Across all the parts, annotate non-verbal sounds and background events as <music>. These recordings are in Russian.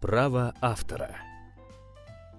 Право автора.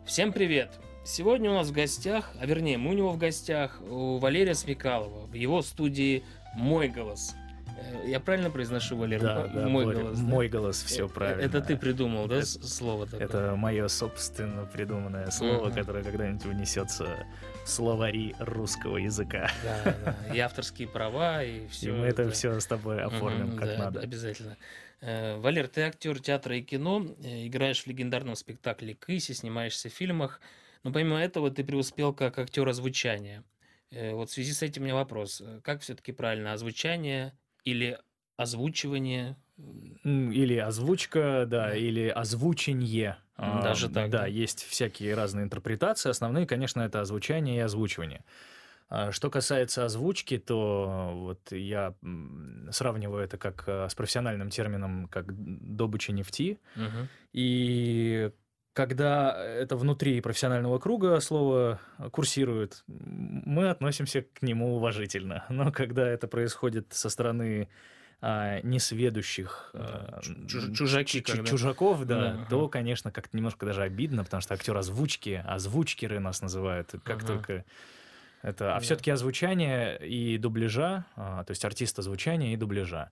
Всем привет! Сегодня у нас в гостях, а вернее мы у него в гостях, у Валерия Смекалова, в его студии «Мой голос». Э, Я правильно произношу, Валер? Да, да, мой Боря, голос. да? Мой голос, все Э, правильно. Это ты придумал, да, Это- слово такое? Это мое собственно придуманное слово, Мгм. которое когда-нибудь унесется в словари русского языка. Да, да. И авторские права, и И все. мы это все с тобой оформим как надо. Обязательно. Э, Валер, ты актер театра и кино, э, играешь в легендарном спектакле «Кыси», снимаешься в фильмах, но помимо этого ты преуспел как актер озвучания. Э, Вот в связи с этим у меня вопрос. Как все-таки правильно, озвучание или озвучивание? Или озвучка, да, или озвученье. Даже так, да? Да, есть всякие разные интерпретации. Основные, конечно, это озвучание и озвучивание. А Что касается озвучки, то вот я сравниваю это как э, с профессиональным термином, как добыча нефти. Мгм. И когда это внутри профессионального круга слово курсирует, мы относимся к нему уважительно. <laughs> Но когда это происходит со стороны а, несведущих Да, а, чу- чуж- чужаки чужаков, да, Да, ага. то, конечно, как-то немножко даже обидно, потому что актер озвучки, озвучкеры нас называют, как Ага. только это, а все-таки озвучание и дубляжа, а, то есть артист озвучания и дубляжа,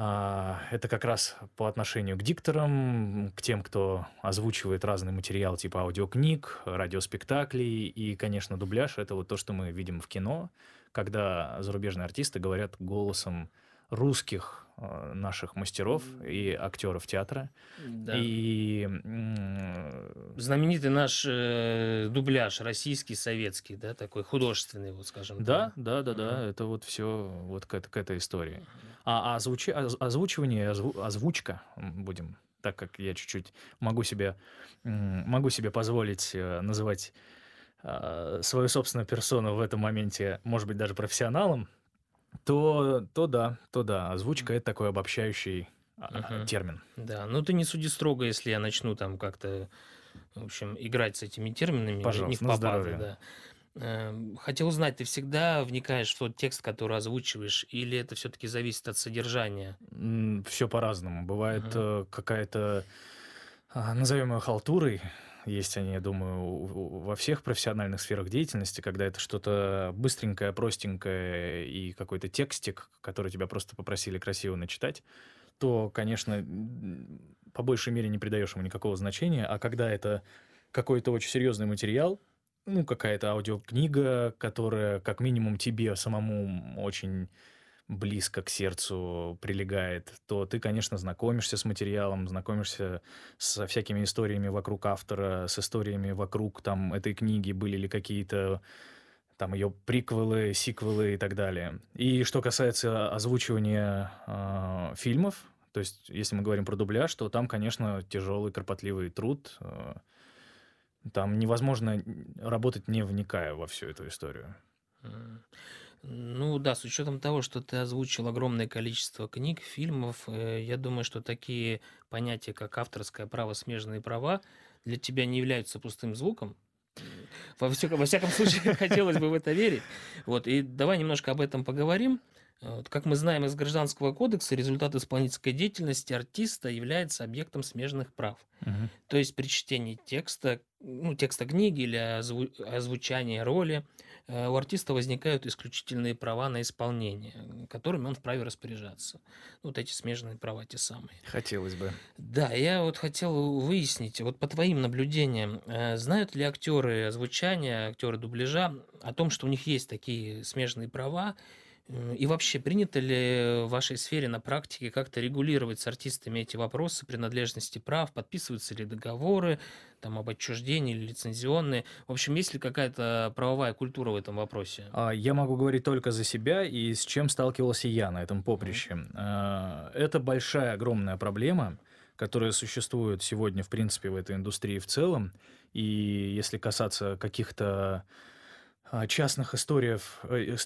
а, это как раз по отношению к дикторам, к тем, кто озвучивает разный материал типа аудиокниг, радиоспектаклей. И, конечно, дубляж — это вот то, что мы видим в кино, когда зарубежные артисты говорят голосом русских э, наших мастеров и актеров театра. Да. И Знаменитый наш э, дубляж, российский, советский, да, такой художественный, вот скажем Да, так. да, да, да, Мгм. это вот все вот к, к этой истории. А, а озвучи- оз- озвучивание, озву- озвучка, будем, так как я чуть-чуть могу себе, могу себе позволить э, называть а, свою собственную персону в этом моменте, может быть, даже профессионалом, то, то да, то да, озвучка это такой обобщающий Мгм. термин. Да, ну ты не суди строго, если я начну там как-то, в общем, играть с этими терминами, не в Пожалуйста, на попад, здоровье. да. Эм, Хотел узнать, ты всегда вникаешь в тот текст, который озвучиваешь, или это все-таки зависит от содержания? Все по-разному. Бывает э, какая-то, а, назовем ее халтурой, есть они, я думаю, во всех профессиональных сферах деятельности, когда это что-то быстренькое, простенькое и какой-то текстик, который тебя просто попросили красиво начитать, то, конечно, по большей мере не придаешь ему никакого значения. А когда это какой-то очень серьезный материал, ну, какая-то аудиокнига, которая как минимум тебе самому очень близко к сердцу прилегает, то ты, конечно, знакомишься с материалом, знакомишься со всякими историями вокруг автора, с историями вокруг там этой книги, были ли какие-то там ее приквелы, сиквелы и так далее. И что касается озвучивания а, фильмов, то есть если мы говорим про дубляж, то там, конечно, тяжелый, кропотливый труд. а, там невозможно работать, не вникая во всю эту историю. Ну да, с учетом того, что ты озвучил огромное количество книг, фильмов, э, я думаю, что такие понятия, как авторское право, смежные права, для тебя не являются пустым звуком. Во всяком, во всяком случае, <laughs> хотелось бы в это верить. Вот, и давай немножко об этом поговорим. Вот, как мы знаем из Гражданского кодекса, результат исполнительской деятельности артиста является объектом смежных прав. Мгм. То есть при чтении текста, ну, текста книги или озву- озвучания роли э, у артиста возникают исключительные права на исполнение, которыми он вправе распоряжаться. Ну, Вот эти смежные права те самые. Хотелось бы. Да, я вот хотел выяснить, вот по твоим наблюдениям, э, знают ли актеры озвучания, актеры дубляжа о том, что у них есть такие смежные права, Э, и вообще принято ли в вашей сфере на практике как-то регулировать с артистами эти вопросы принадлежности прав, подписываются ли договоры там, об отчуждении или лицензионные? В общем, есть ли какая-то правовая культура в этом вопросе? А, Я могу говорить только за себя и с чем сталкивался я на этом поприще. А, Это большая, огромная проблема, которая существует сегодня, в принципе, в этой индустрии в целом. И если касаться каких-то частных историй,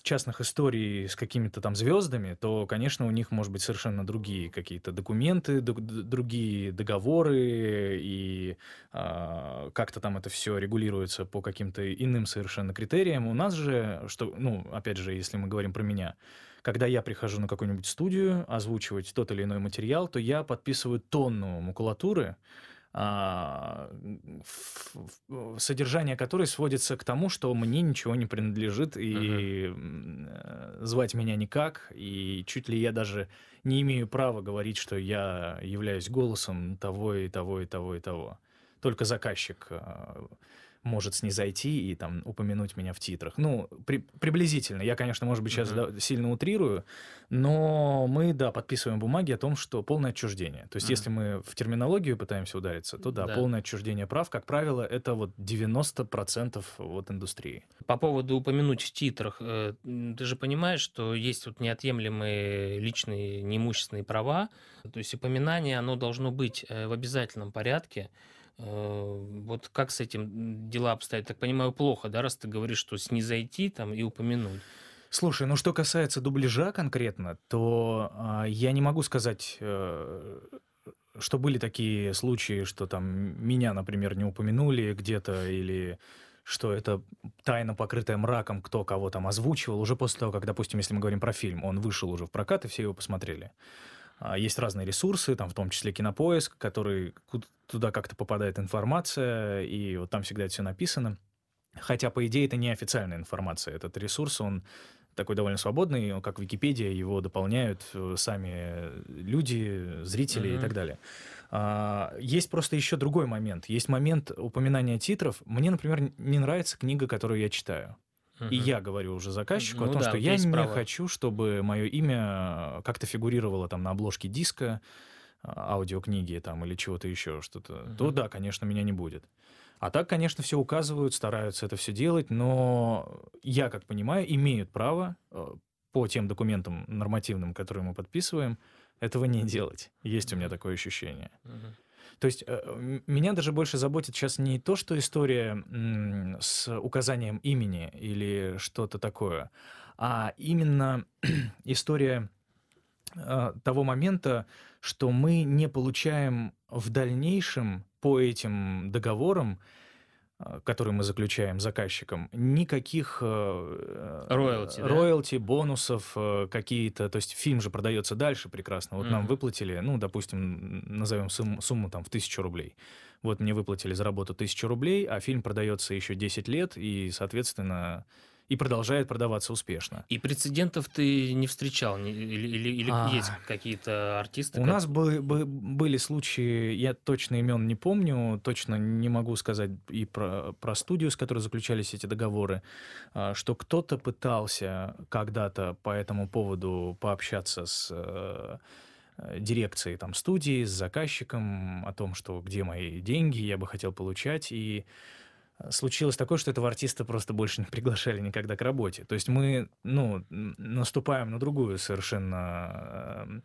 частных историй с какими-то там звездами, то, конечно, у них, может быть, совершенно другие какие-то документы, другие договоры, и а, как-то там это все регулируется по каким-то иным совершенно критериям. У нас же, что, ну, опять же, если мы говорим про меня, когда я прихожу на какую-нибудь студию озвучивать тот или иной материал, то я подписываю тонну макулатуры, а, содержание которой сводится к тому, что мне ничего не принадлежит, и uh-huh. звать меня никак, и чуть ли я даже не имею права говорить, что я являюсь голосом того и того и того и того. Только заказчик а, может снизойти и там упомянуть меня в титрах. Ну, при, приблизительно. Я, конечно, может быть, сейчас uh-huh. да, сильно утрирую, но мы, да, подписываем бумаги о том, что полное отчуждение. То есть, uh-huh. если мы в терминологию пытаемся удариться, то да, да, полное отчуждение прав, как правило, это вот 90% вот индустрии. По поводу упомянуть в титрах, э, ты же понимаешь, что есть вот неотъемлемые личные неимущественные права, то есть упоминание, оно должно быть э, в обязательном порядке, вот как с этим дела обстоят? Так понимаю, плохо, да, раз ты говоришь, что снизойти там и упомянуть. Слушай, ну что касается дубляжа конкретно, то а, я не могу сказать, э, что были такие случаи, что там меня, например, не упомянули где-то или что это тайна, покрытая мраком, кто кого там озвучивал, уже после того, как, допустим, если мы говорим про фильм, он вышел уже в прокат, и все его посмотрели. А, есть разные ресурсы, там в том числе Кинопоиск, который туда как-то попадает информация, и вот там всегда это все написано. Хотя, по идее, это не официальная информация. Этот ресурс, он такой довольно свободный, он как Википедия, его дополняют э, сами люди, зрители mm-hmm. и так далее. А, есть просто еще другой момент. Есть момент упоминания титров. Мне, например, не нравится книга, которую я читаю. И я говорю уже заказчику ну, о том, да, что я не право. хочу, чтобы мое имя как-то фигурировало там на обложке диска, а, аудиокниги там или чего-то еще, что-то. Угу. То да, конечно, меня не будет. А так, конечно, все указывают, стараются это все делать, но я, как понимаю, имеют право э, по тем документам нормативным, которые мы подписываем, этого не делать. Есть у меня такое ощущение. Угу. То есть э, меня даже больше заботит сейчас не то, что история с указанием имени или что-то такое, а именно <clears throat> история э, того момента, что мы не получаем в дальнейшем по этим договорам который мы заключаем заказчиком, никаких э, роялти, э, роялти да? бонусов э, какие-то. То есть фильм же продается дальше прекрасно. Вот mm-hmm. нам выплатили, ну, допустим, назовем сумму, сумму там в тысячу рублей. Вот мне выплатили за работу тысячу рублей, а фильм продается еще 10 лет, и, соответственно, и продолжает продаваться успешно. И прецедентов ты не встречал? Или, или, или а, есть какие-то артисты? У как... нас бы, бы, были случаи, я точно имен не помню, точно не могу сказать и про, про студию, с которой заключались эти договоры, а, что кто-то пытался когда-то по этому поводу пообщаться с э, дирекцией там, студии, с заказчиком о том, что где мои деньги, я бы хотел получать, и случилось такое, что этого артиста просто больше не приглашали никогда к работе. То есть мы, ну, наступаем на другую совершенно...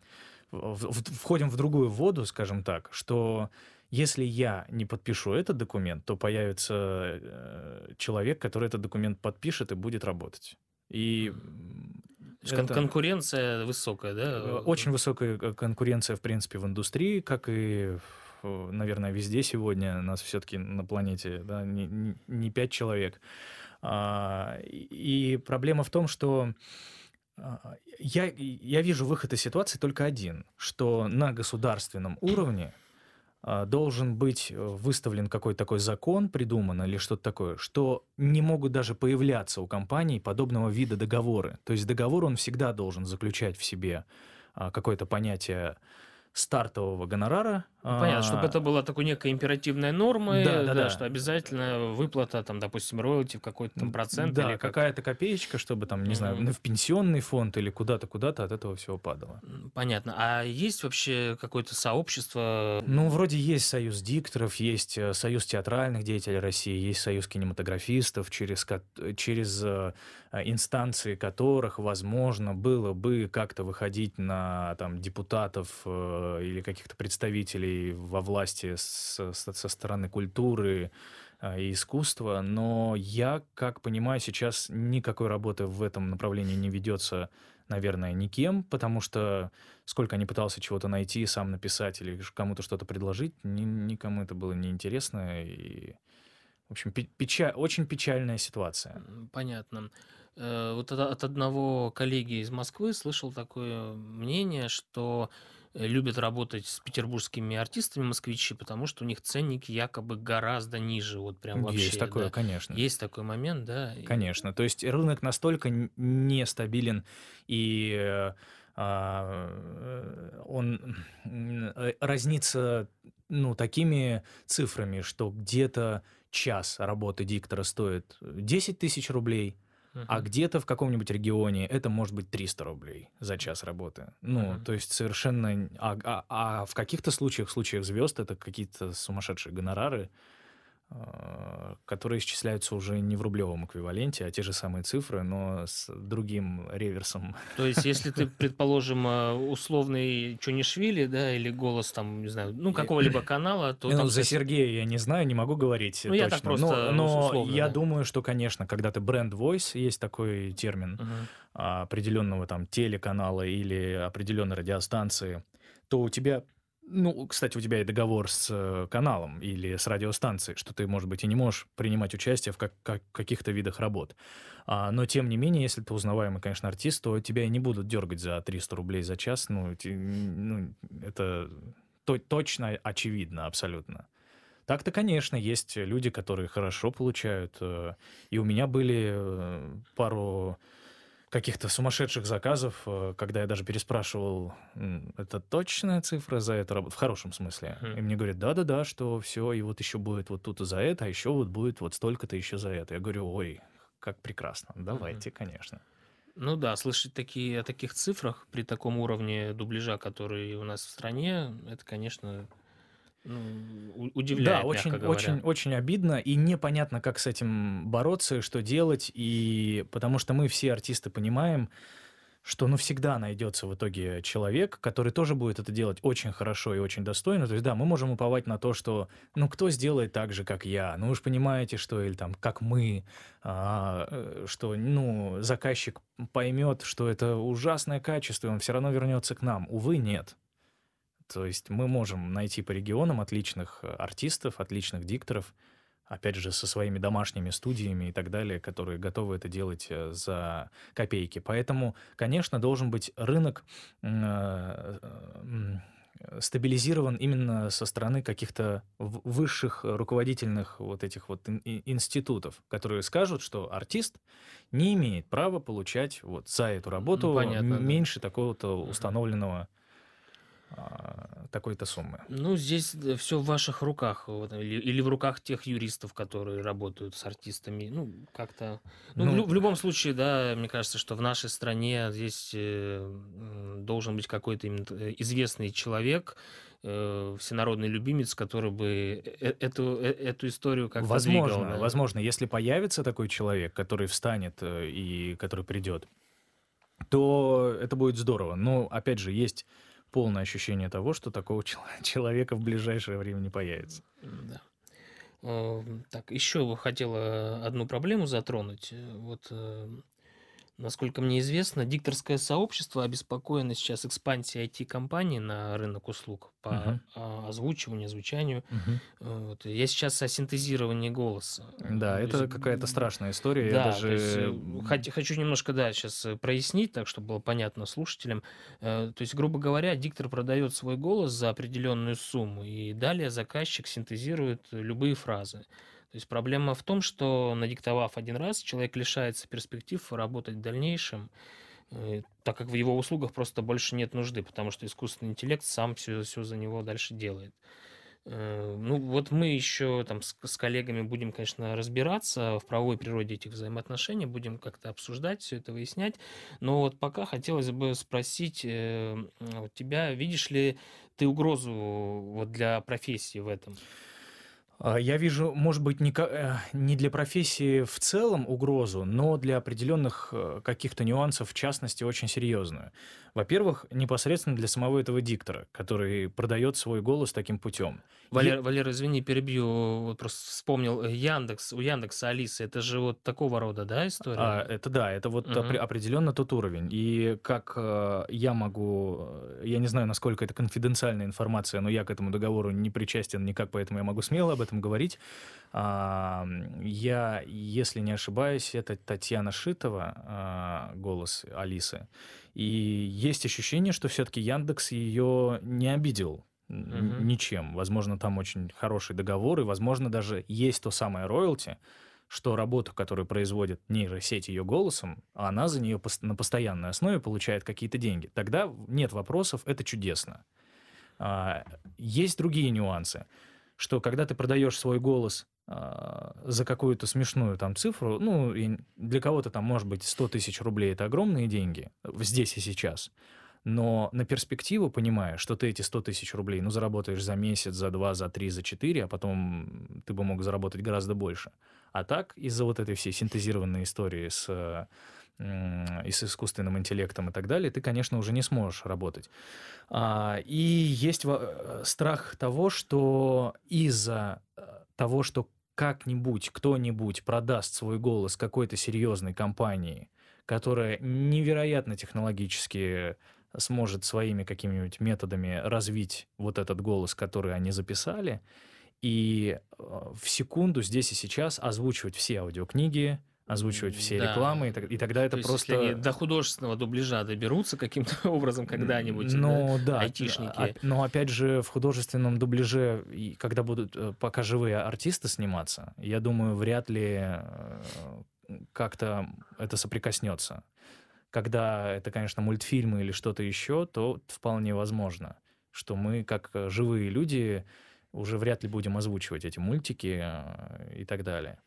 Э, входим в другую воду, скажем так, что если я не подпишу этот документ, то появится э, человек, который этот документ подпишет и будет работать. И это... конкуренция высокая, да? Э, очень высокая конкуренция, в принципе, в индустрии, как и наверное, везде сегодня, нас все-таки на планете да, не, не 5 человек. А, и проблема в том, что а, я, я вижу выход из ситуации только один, что на государственном уровне а, должен быть выставлен какой-то такой закон, придуман или что-то такое, что не могут даже появляться у компаний подобного вида договоры. То есть договор, он всегда должен заключать в себе какое-то понятие стартового гонорара. Ну, понятно, чтобы это была такой некой императивной нормой, да, да, да, что обязательно выплата, там, допустим, роялти в какой-то там процент. Да, или какая-то копеечка, чтобы там, не mm-hmm. знаю, в пенсионный фонд или куда-то, куда-то от этого всего падало. Понятно. А есть вообще какое-то сообщество? Ну, вроде есть союз дикторов, есть э, союз театральных деятелей России, есть союз кинематографистов, через, через э, инстанции которых, возможно, было бы как-то выходить на там депутатов э, или каких-то представителей во власти со, со стороны культуры а, и искусства, но я, как понимаю, сейчас никакой работы в этом направлении не ведется, наверное, никем, потому что сколько не пытался чего-то найти, сам написать или кому-то что-то предложить, ни, никому это было неинтересно. И, в общем, печаль, очень печальная ситуация. Понятно. Э, вот от одного коллеги из Москвы слышал такое мнение, что любят работать с петербургскими артистами москвичи, потому что у них ценник якобы гораздо ниже, вот прям вообще. Есть такое, да. конечно. Есть такой момент, да. Конечно. То есть рынок настолько нестабилен и э, а, э, он разнится ну, такими цифрами, что где-то час работы диктора стоит 10 тысяч рублей, а где-то в каком-нибудь регионе это может быть 300 рублей за час работы. Ну, uh-huh. то есть совершенно... А, а, а в каких-то случаях, в случаях звезд, это какие-то сумасшедшие гонорары. А, которые исчисляются уже не в рублевом эквиваленте, а те же самые цифры, но с другим реверсом. То есть, если ты, <laughs> предположим, а, условный Чунишвили, да, или голос там, не знаю, ну, какого-либо канала, то... Ну, там, за Сергея я не знаю, не могу говорить ну, точно. я так просто но, но условно, я да. думаю, что, конечно, когда ты бренд voice, есть такой термин uh-huh. определенного там телеканала или определенной радиостанции, то у тебя ну, кстати, у тебя и договор с э, каналом или с радиостанцией, что ты, может быть, и не можешь принимать участие в как, как, каких-то видах работ. А, но, тем не менее, если ты узнаваемый, конечно, артист, то тебя и не будут дергать за 300 рублей за час. Ну, ти, ну это то, точно очевидно абсолютно. Так-то, конечно, есть люди, которые хорошо получают. Э, и у меня были э, пару каких-то сумасшедших заказов, э, когда я даже переспрашивал, это точная цифра за эту работу, в хорошем смысле. Mm. И мне говорят, да-да-да, что все, и вот еще будет вот тут и за это, а еще вот будет вот столько-то еще за это. Я говорю, ой, как прекрасно, давайте, mm-hmm. конечно. Ну да, слышать такие, о таких цифрах при таком уровне дубляжа, который у нас в стране, это, конечно, ну, удивляет, Да, очень, очень, очень обидно и непонятно, как с этим бороться что делать. И потому что мы все артисты понимаем, что ну всегда найдется в итоге человек, который тоже будет это делать очень хорошо и очень достойно. То есть да, мы можем уповать на то, что ну кто сделает так же, как я, ну вы же понимаете, что или там как мы, а, э, что ну заказчик поймет, что это ужасное качество, и он все равно вернется к нам. Увы, нет. То есть мы можем найти по регионам отличных э, артистов, отличных дикторов, опять же, со своими домашними студиями и так далее, которые готовы это делать э, за копейки. Поэтому, конечно, должен быть рынок э, стабилизирован именно со стороны каких-то высших руководительных вот этих вот институтов, которые скажут, что артист не имеет права получать вот за эту работу ну, понятно, меньше да. такого-то установленного такой-то суммы. Ну, здесь все в ваших руках, или, или в руках тех юристов, которые работают с артистами. Ну, как-то. Ну, ну в, в любом случае, да, мне кажется, что в нашей стране здесь э, должен быть какой-то именно э, известный человек, э, всенародный любимец, который бы э, эту, эту историю как-то Возможно, двигал, да. возможно, если появится такой человек, который встанет и который придет, то это будет здорово. Но, опять же, есть полное ощущение того, что такого <laughs> человека в ближайшее время не появится. Да. Эм, так, еще хотела одну проблему затронуть. Вот эм, Насколько мне известно, дикторское сообщество обеспокоено сейчас экспансией IT-компаний на рынок услуг по uh-huh. озвучиванию, звучанию. Uh-huh. Вот. Я сейчас о синтезировании голоса. Да, то это есть, какая-то страшная история. Да, Я даже... есть, хочу немножко, да, сейчас прояснить, так, чтобы было понятно слушателям. Э, то есть, грубо говоря, диктор продает свой голос за определенную сумму, и далее заказчик синтезирует любые фразы. То есть проблема в том, что надиктовав один раз, человек лишается перспектив работать в дальнейшем, э, так как в его услугах просто больше нет нужды, потому что искусственный интеллект сам все, все за него дальше делает. Э, ну, вот мы еще там с, с коллегами будем, конечно, разбираться в правовой природе этих взаимоотношений, будем как-то обсуждать все это, выяснять. Но вот пока хотелось бы спросить э, тебя, видишь ли ты угрозу вот для профессии в этом? А, я вижу, может быть, не, э, не для профессии в целом угрозу, но для определенных э, каких-то нюансов, в частности, очень серьезную. Во-первых, непосредственно для самого этого диктора, который продает свой голос таким путем. Валер, Я... Валер, извини, перебью, вот просто вспомнил э, Яндекс, у Яндекса Алиса, это же вот такого рода, да, история? А, это да, это вот угу. определенно тот уровень. И как я могу, я не знаю, насколько это конфиденциальная информация, но я к этому договору не причастен никак, поэтому я могу смело об этом этом говорить. А, я, если не ошибаюсь, это Татьяна Шитова, а, голос Алисы. И есть ощущение, что все-таки Яндекс ее не обидел Мгм. ничем. Возможно, там очень хороший договор, и, возможно, даже есть то самое роялти, что работа, которую производит нейросеть ее голосом, она за нее на постоянной основе получает какие-то деньги. Тогда нет вопросов, это чудесно. А, есть другие нюансы, что когда ты продаешь свой голос а, за какую-то смешную там цифру, ну, и для кого-то там, может быть, 100 тысяч рублей – это огромные деньги здесь и сейчас – но на перспективу, понимая, что ты эти 100 тысяч рублей, ну, заработаешь за месяц, за два, за три, за четыре, а потом ты бы мог заработать гораздо больше. А так, из-за вот этой всей синтезированной истории с и с искусственным интеллектом и так далее, ты, конечно, уже не сможешь работать. А, и есть э, страх того, что из-за э, того, что как-нибудь кто-нибудь продаст свой голос какой-то серьезной компании, которая невероятно технологически сможет своими какими-нибудь методами развить вот этот голос, который они записали, и э, в секунду здесь и сейчас озвучивать все аудиокниги, озвучивать все Да. рекламы, и, так- и тогда это То есть, просто... если они до художественного дубляжа доберутся каким-то <laughs> образом когда-нибудь, да, Ну да, айтишники. а- но опять же в художественном дубляже, и когда будут э, пока живые артисты сниматься, я думаю, вряд ли э, как-то это соприкоснется. Когда это, конечно, мультфильмы или что-то еще, то вполне возможно, что мы, как э, живые люди, уже вряд ли будем озвучивать эти мультики и так далее.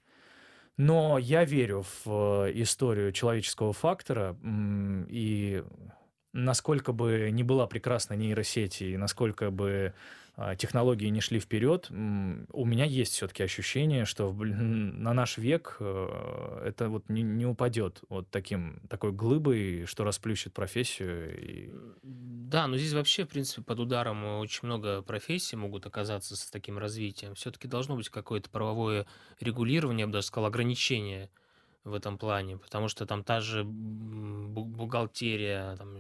Но я верю в э, историю человеческого фактора, и насколько бы не была прекрасна нейросеть, и насколько бы технологии не шли вперед, у меня есть все-таки ощущение, что на наш век э, это вот не, не упадет вот таким, такой глыбой, что расплющит профессию. И... Да, но здесь вообще, в принципе, под ударом очень много профессий могут оказаться с таким развитием. Все-таки должно быть какое-то правовое регулирование, я бы даже сказал, ограничение в этом плане, потому что там та же бухгалтерия, там,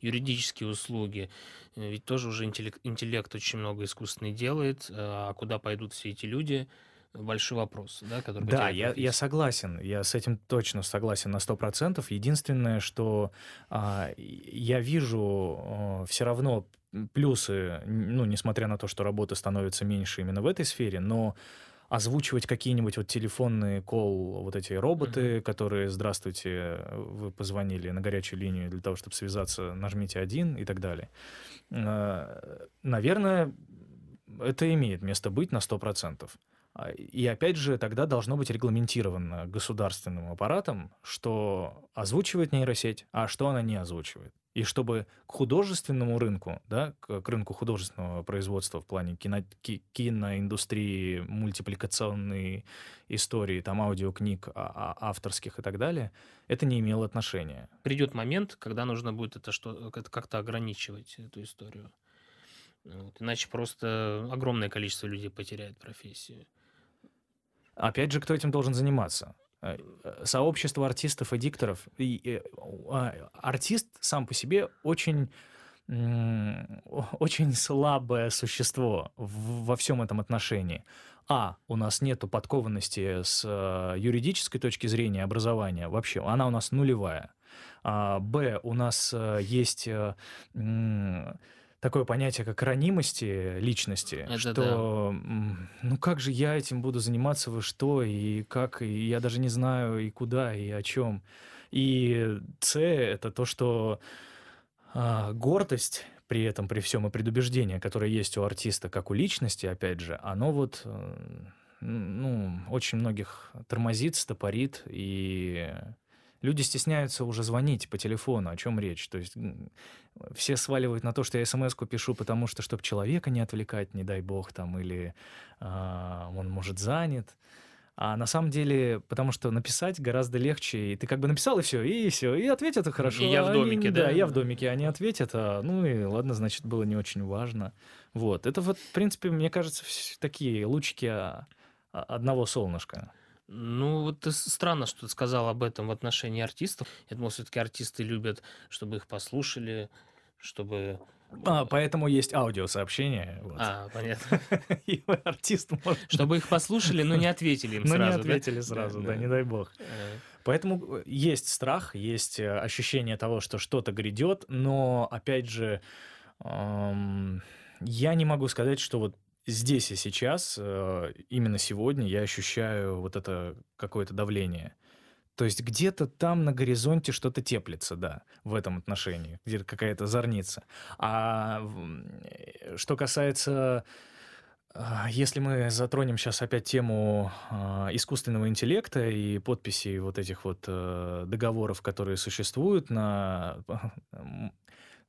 юридические услуги, э, ведь тоже уже интеллект, интеллект очень много искусственный делает, э, а куда пойдут все эти люди, большой вопрос, да, который Да, я, я согласен, я с этим точно согласен на 100%. Единственное, что а, я вижу все равно плюсы, ну, несмотря на то, что работы становится меньше именно в этой сфере, но озвучивать какие-нибудь вот телефонные кол, вот эти роботы, Мгм. которые «Здравствуйте, вы позвонили на горячую линию для того, чтобы связаться, нажмите один» и так далее. Э, Наверное, это имеет место быть на 100%. А, И опять же, тогда должно быть регламентировано государственным аппаратом, что озвучивает нейросеть, а что она не озвучивает. И чтобы к художественному рынку, да, к, рынку художественного производства в плане кино, ки- киноиндустрии, мультипликационной истории, там аудиокниг а- а- авторских и так далее, это не имело отношения. Придет момент, когда нужно будет это что как-то ограничивать эту историю. Вот. Иначе просто огромное количество людей потеряет профессию. Опять же, кто этим должен заниматься? Э, э, Сообщество артистов и дикторов. И, э, а, артист сам по себе очень, очень слабое существо во всем этом отношении. А, у нас нету подкованности с э, юридической точки зрения образования вообще, она у нас нулевая. А, Б, у нас есть такое понятие, как ранимости личности, Это да. что, м, ну как же я этим буду заниматься, вы что, и как, и я даже не знаю, и куда, и о чем. И С, это то, что а, гордость при этом, при всем и предубеждение, которое есть у артиста, как у личности, опять же, оно вот, э, ну, очень многих тормозит, стопорит, и люди стесняются уже звонить по телефону, о чем речь. То есть все сваливают на то, что я смс-ку пишу, потому что, чтобы человека не отвлекать, не дай бог, там, или а, он, может, занят. А на самом деле, потому что написать гораздо легче, и ты как бы написал, и все, и все, и ответят и хорошо. И я в а они- домике, да? да? я в домике, они ответят, а, ну и ладно, значит, было не очень важно. Вот, это вот, в принципе, мне кажется, такие лучики а, а, одного солнышка. Ну, вот странно, что ты сказал об этом в отношении артистов. Я думал, все-таки артисты любят, чтобы их послушали, чтобы... А, поэтому есть аудиосообщение. Вот. А, понятно. <laughs> И артист может... Чтобы их послушали, но не ответили им <laughs> Но сразу, не да? ответили сразу, да, не дай бог. Э, Поэтому э, есть страх, есть э, ощущение того, что что-то грядет, но, опять же, ам, я не могу сказать, что вот здесь и сейчас, э, именно сегодня, я ощущаю вот это какое-то давление. То есть где-то там на горизонте что-то теплится, да, в этом отношении, где-то какая-то зорница. А э, что касается а, Если мы затронем сейчас опять тему а, искусственного интеллекта и подписей вот этих вот э, договоров, которые существуют на... <laughs>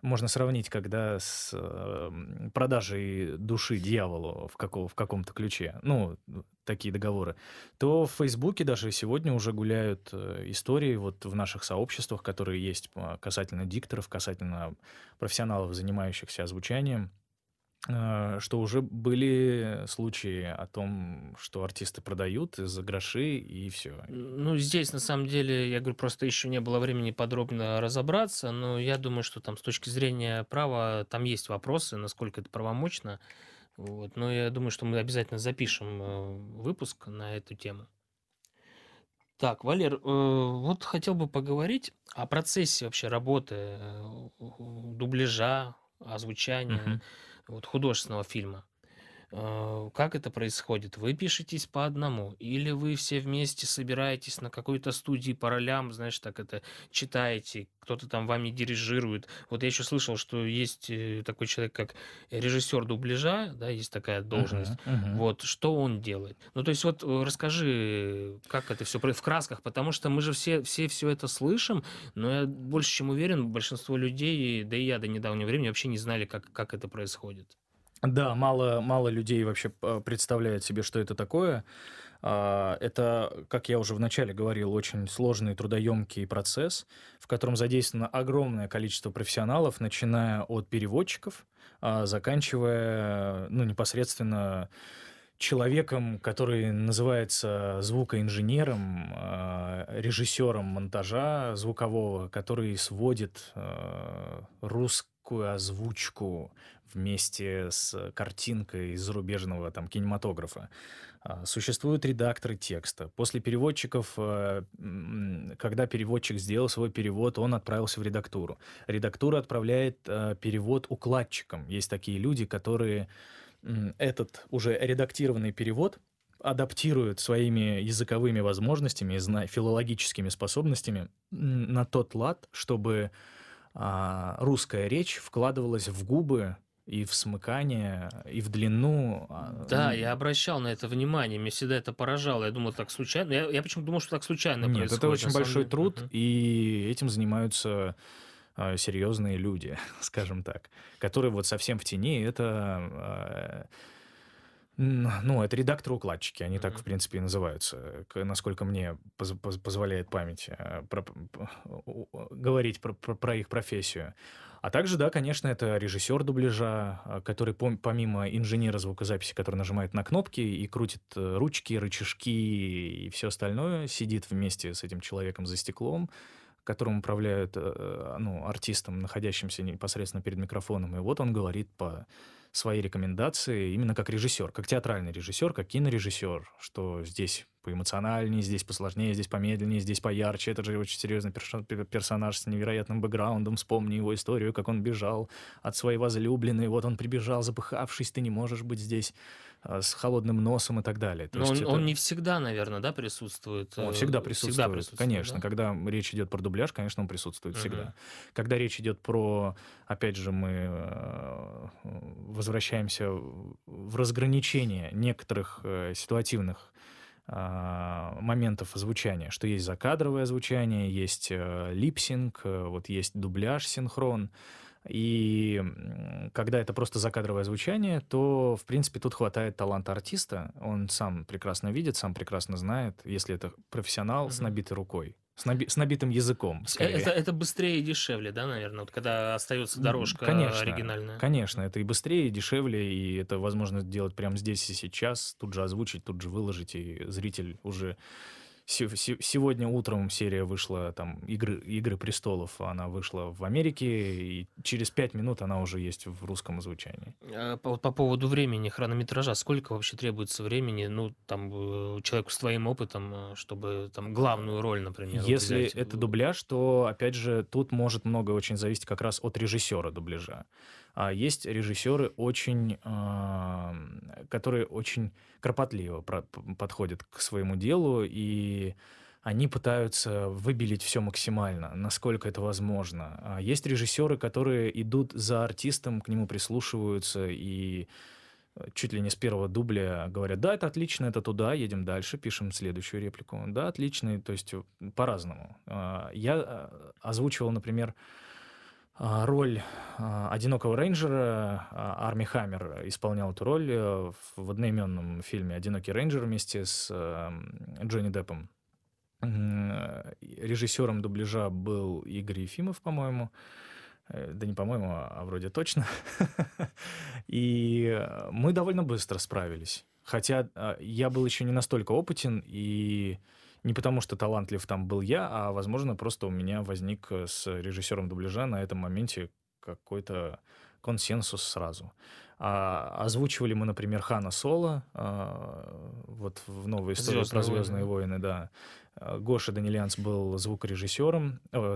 Можно сравнить, когда с э, м, продажей души дьяволу в, каком- в каком-то ключе, ну, такие договоры, то в Фейсбуке даже сегодня уже гуляют э, истории вот в наших сообществах, которые есть а, касательно дикторов, касательно профессионалов, занимающихся озвучанием, что уже были случаи о том, что артисты продают за гроши и все. Ну, здесь, на самом деле, я говорю, просто еще не было времени подробно разобраться, но я думаю, что там с точки зрения права там есть вопросы, насколько это правомочно. Вот. Но я думаю, что мы обязательно запишем э, выпуск на эту тему. Так, Валер, э, вот хотел бы поговорить о процессе вообще работы э, дубляжа, озвучания Мгм. Вот, художественного фильма. Э, Как это происходит? Вы пишетесь по одному, или вы все вместе собираетесь на какой-то студии по ролям, знаешь, так это читаете, кто-то там вами дирижирует. Вот я еще слышал, что есть э, такой человек, как режиссер дубляжа, да, есть такая должность. Мгм, мгм. Вот, что он делает? Ну, то есть вот э, расскажи, как это все в красках, потому что мы же все, все все это слышим, но я больше чем уверен, большинство людей, да и я до недавнего времени вообще не знали, как, как это происходит. Да, мало, мало людей вообще э, представляет себе, что это такое. А, Это, как я уже вначале говорил, очень сложный трудоемкий процесс, в котором задействовано огромное количество профессионалов, начиная от переводчиков, а, заканчивая ну, непосредственно человеком, который называется звукоинженером, а, режиссером монтажа звукового, который сводит а, русскую озвучку вместе с картинкой из зарубежного там кинематографа. А, Существуют редакторы текста. После переводчиков, э, когда переводчик сделал свой перевод, он отправился в редактуру. Редактура отправляет э, перевод укладчикам. Есть такие люди, которые этот уже редактированный перевод адаптируют своими языковыми возможностями, филологическими способностями на тот лад, чтобы а, русская речь вкладывалась в губы и в смыкание, и в длину. а, Да, м, я обращал на это внимание, меня всегда это поражало. Я думал, так случайно. Я, я почему-то думал, что так случайно Нет, происходит. это очень большой деле. труд, Мгм. и этим занимаются а, серьезные люди, <laughs> скажем так, которые вот совсем в тени. Это, а, ну, это редакторы-укладчики, они так, Мгм. в принципе, и называются, насколько мне поз- поз- позволяет память а, про- говорить про, про- про их профессию. А также, да, конечно, это режиссер дубляжа, а, который пом- помимо инженера звукозаписи, который нажимает на кнопки и крутит э, ручки, рычажки и все остальное, сидит вместе с этим человеком за стеклом, которым управляют э, ну, артистом, находящимся непосредственно перед микрофоном. И вот он говорит по своей рекомендации именно как режиссер, как театральный режиссер, как кинорежиссер, что здесь поэмоциональнее, здесь посложнее, здесь помедленнее, здесь поярче. Это же очень серьезный персонаж с невероятным бэкграундом. Вспомни его историю, как он бежал от своей возлюбленной. Вот он прибежал, запыхавшись, ты не можешь быть здесь а, с холодным носом и так далее. То Но он, есть он это- не всегда, наверное, да, присутствует. он э, всегда присутствует, присутствует, конечно. да? Когда речь идет про дубляж, конечно, он присутствует Мгм. всегда. Когда речь идет про, опять же, мы э, возвращаемся в разграничение некоторых э, ситуативных моментов озвучания, что есть закадровое озвучание, есть э, липсинг, э, вот есть дубляж, синхрон. И когда это просто закадровое звучание, то, в принципе, тут хватает таланта артиста. Он сам прекрасно видит, сам прекрасно знает, если это профессионал с Мгм. набитой рукой, с, наби- с набитым языком. Э, скорее. Это, это быстрее и дешевле, да, наверное, вот когда остается дорожка конечно, оригинальная. Конечно, это и быстрее, и дешевле, и это возможно сделать прямо здесь и сейчас, тут же озвучить, тут же выложить, и зритель уже Сегодня утром серия вышла, там, «Игры, «Игры престолов», она вышла в Америке, и через пять минут она уже есть в русском озвучании. А по, по поводу времени, хронометража, сколько вообще требуется времени, ну, там, э, человеку с твоим опытом, э, чтобы там главную роль, например, Если взять? это дубляж, то, опять же, тут может много очень зависеть как раз от режиссера дубляжа. А есть режиссеры очень, которые очень кропотливо подходят к своему делу, и они пытаются выбелить все максимально, насколько это возможно. А есть режиссеры, которые идут за артистом, к нему прислушиваются и э, чуть ли не с первого дубля говорят, да, это отлично, это туда, едем дальше, пишем следующую реплику. Да, отлично, то есть э, по-разному. А, я э, озвучивал, например, роль а, одинокого рейнджера. А, Арми Хаммер исполнял эту роль э, в одноименном фильме «Одинокий рейнджер» вместе с эм, Джонни Деппом. Режиссером дубляжа был Игорь Ефимов, по-моему. Э, да не по-моему, а вроде точно. <laughs> И мы довольно быстро справились. Хотя я был еще не настолько опытен, и не потому, что талантлив там был я, а, возможно, просто у меня возник э, с режиссером дубляжа на этом моменте какой-то консенсус сразу. А, озвучивали мы, например, Хана Соло, а, вот в новой истории Звездные про Звездные войны. да. А, Гоша Данилянс был звукорежиссером, о,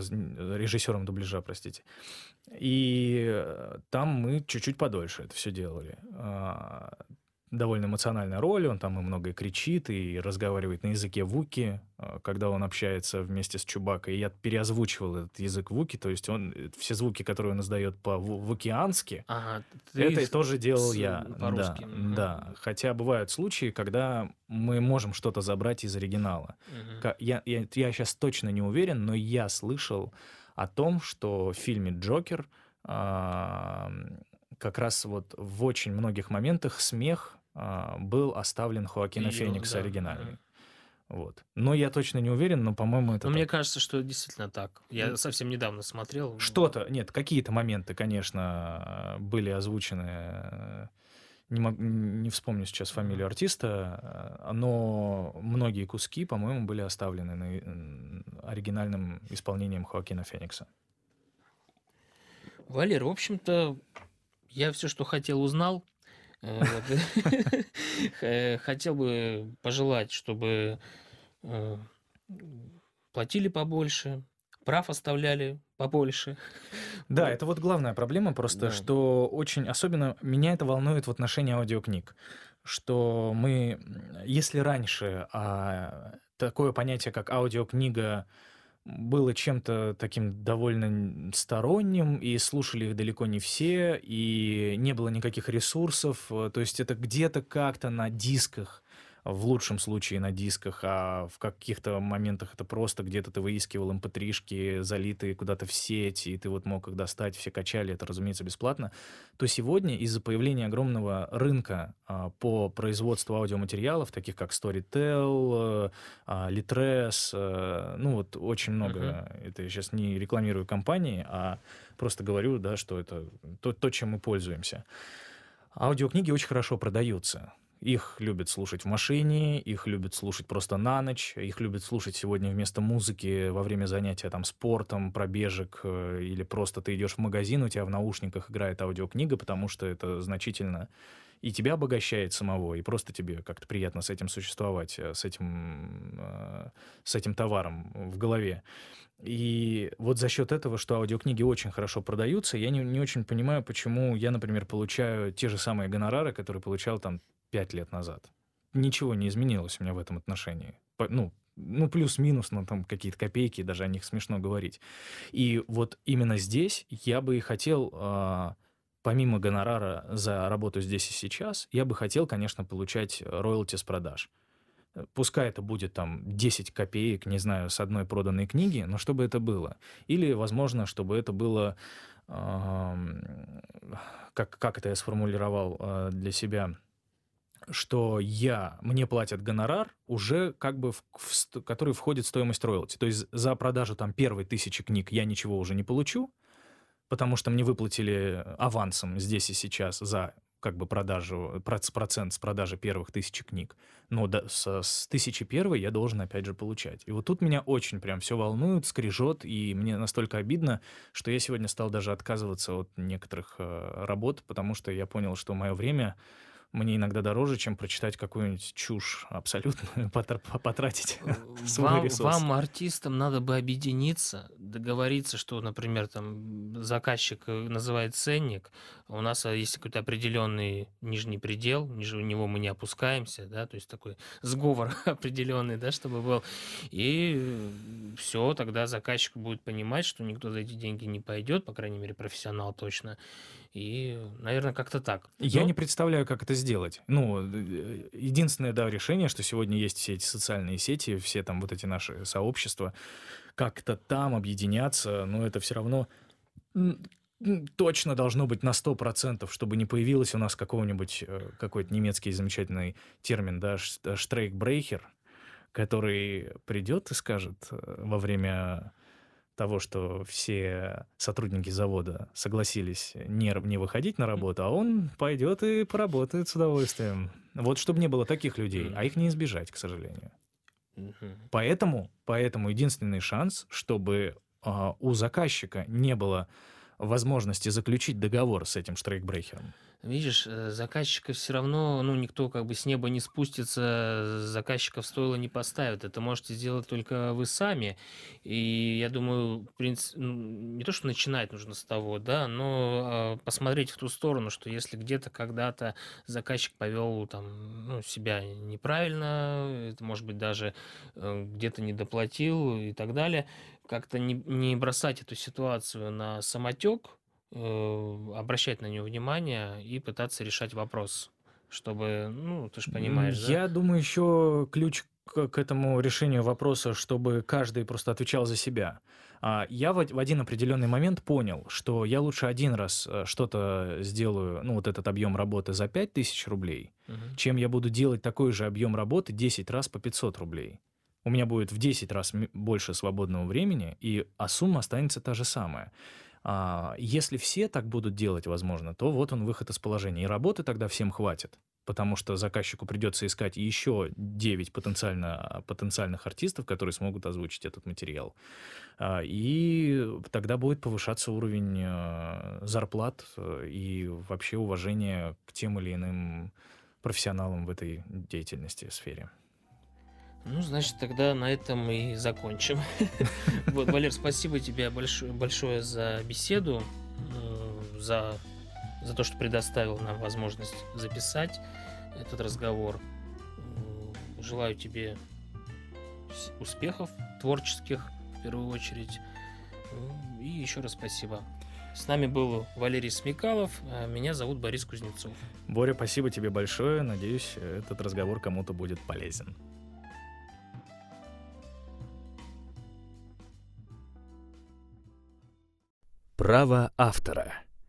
режиссером дубляжа, простите. И э, там мы чуть-чуть подольше это все делали. А, довольно эмоциональная роль, он там и много кричит, и разговаривает на языке Вуки, а, когда он общается вместе с Чубакой. И я переозвучивал этот язык Вуки, то есть он, э, все звуки, которые он издает по-вукиански, ага, это тоже делал с, я. Да, угу. да, хотя бывают случаи, когда мы можем что-то забрать из оригинала. Угу. Я, я, я сейчас точно не уверен, но я слышал о том, что в фильме «Джокер» как раз вот в очень многих моментах смех а, был оставлен Хоакина Феникса да. оригинальный. Вот. Но я точно не уверен, но, по-моему, это. Но так. мне кажется, что действительно так. Я совсем недавно смотрел. Что-то, нет, какие-то моменты, конечно, были озвучены. Не, мог, не вспомню сейчас фамилию артиста, но многие куски, по-моему, были оставлены на оригинальным исполнением Хоакина Феникса. Валер, в общем-то, я все, что хотел, узнал. <laughs> Э, хотел бы пожелать, чтобы э, платили побольше, прав оставляли побольше. Да, это вот главная проблема просто, что очень, особенно меня это волнует в отношении аудиокниг, что мы, если раньше а, такое понятие, как аудиокнига, было чем-то таким довольно сторонним, и слушали их далеко не все, и не было никаких ресурсов. То есть это где-то как-то на дисках в лучшем случае на дисках, а в каких-то моментах это просто где-то ты выискивал mp3-шки, эм залитые куда-то в сеть, и ты вот мог их достать, все качали, это, разумеется, бесплатно, то сегодня из-за появления огромного рынка а, по производству аудиоматериалов, таких как Storytel, а, Litres, а, ну вот очень много, uh-huh. это я сейчас не рекламирую компании, а просто говорю, да, что это то, то чем мы пользуемся. Аудиокниги очень хорошо продаются. Их любят слушать в машине, их любят слушать просто на ночь, их любят слушать сегодня вместо музыки во время занятия там спортом, пробежек, э, или просто ты идешь в магазин, у тебя в наушниках играет аудиокнига, потому что это значительно и тебя обогащает самого, и просто тебе как-то приятно с этим существовать, э, с этим, э, с этим товаром в голове. И вот за счет этого, что аудиокниги очень хорошо продаются, я не, не очень понимаю, почему я, например, получаю те же самые гонорары, которые получал там пять лет назад. Ничего не изменилось у меня в этом отношении. Ну, ну, плюс-минус, но там какие-то копейки, даже о них смешно говорить. И вот именно здесь я бы и хотел, а, помимо гонорара за работу здесь и сейчас, я бы хотел, конечно, получать роялти с продаж. Пускай это будет там 10 копеек, не знаю, с одной проданной книги, но чтобы это было. Или, возможно, чтобы это было, как, как это я сформулировал а, для себя, что я, мне платят гонорар уже как бы, в, в, который входит в стоимость роялти. То есть за продажу там первой тысячи книг я ничего уже не получу, потому что мне выплатили авансом здесь и сейчас за как бы продажу, процент с продажи первых тысячи книг, но до, с, с тысячи первой я должен опять же получать. И вот тут меня очень прям все волнует, скрежет, и мне настолько обидно, что я сегодня стал даже отказываться от некоторых э, работ, потому что я понял, что мое время мне иногда дороже, чем прочитать какую-нибудь чушь абсолютно, <laughs> потратить <laughs> свой Вам, ресурс. вам, артистам, надо бы объединиться, договориться, что, например, там заказчик э, называет ценник, у нас э, есть какой-то определенный нижний предел, ниже него мы не опускаемся, да, то есть такой сговор <laughs> определенный, да, чтобы был. И все, тогда заказчик будет понимать, что никто за эти деньги не пойдет, по крайней мере, профессионал точно. И, наверное, как-то так. Я Но не представляю, как это сделать. Ну, э, единственное, да, решение, что сегодня есть все эти социальные сети, все там вот эти наши сообщества, как-то там объединяться, но это все равно точно должно быть на 100%, чтобы не появилось у нас какого-нибудь, э, какой-то немецкий замечательный термин, да, э, штрейкбрейхер, который придет и скажет во время того, что все сотрудники завода согласились не, не выходить на работу, а он пойдет и поработает с удовольствием. Вот чтобы не было таких людей, а их не избежать, к сожалению. Поэтому, поэтому единственный шанс, чтобы а, у заказчика не было возможности заключить договор с этим штрейкбрейхером. Видишь, э, заказчика все равно, ну, никто как бы с неба не спустится, заказчика в стойло не поставит. Это можете сделать только вы сами. И я думаю, в принципе, не то, что начинать нужно с того, да, но а, посмотреть в ту сторону, что если где-то когда-то заказчик повел там, ну, себя неправильно, это может быть даже э, где-то не доплатил и так далее, как-то не, не бросать эту ситуацию на самотек, э, обращать на нее внимание и пытаться решать вопрос, чтобы, ну, ты же понимаешь, да? Я думаю, еще ключ к, этому решению вопроса, чтобы каждый просто отвечал за себя. А, Я в, од- в один определенный момент понял, что я лучше один раз э, что-то сделаю, ну вот этот объем работы за 5000 рублей, Мгм. чем я буду делать такой же объем работы 10 раз по 500 рублей. У меня будет в 10 раз больше свободного времени, и, а сумма останется та же самая. А, Если все так будут делать, возможно, то вот он выход из положения. И работы тогда всем хватит, потому что заказчику придется искать еще 9 потенциально, потенциальных артистов, которые смогут озвучить этот материал. А, И тогда будет повышаться уровень э, зарплат э, и вообще уважение к тем или иным профессионалам в этой деятельности, сфере. Ну, значит, тогда на этом и закончим. <laughs> Вот, Валер, спасибо тебе большое, за беседу, э, за, за то, что предоставил нам возможность записать этот разговор. М, Желаю тебе успехов творческих, в первую очередь. М, И еще раз спасибо. С нами был Валерий Смекалов, а меня зовут Борис Кузнецов. Боря, спасибо тебе большое. Надеюсь, этот разговор кому-то будет полезен. Право автора.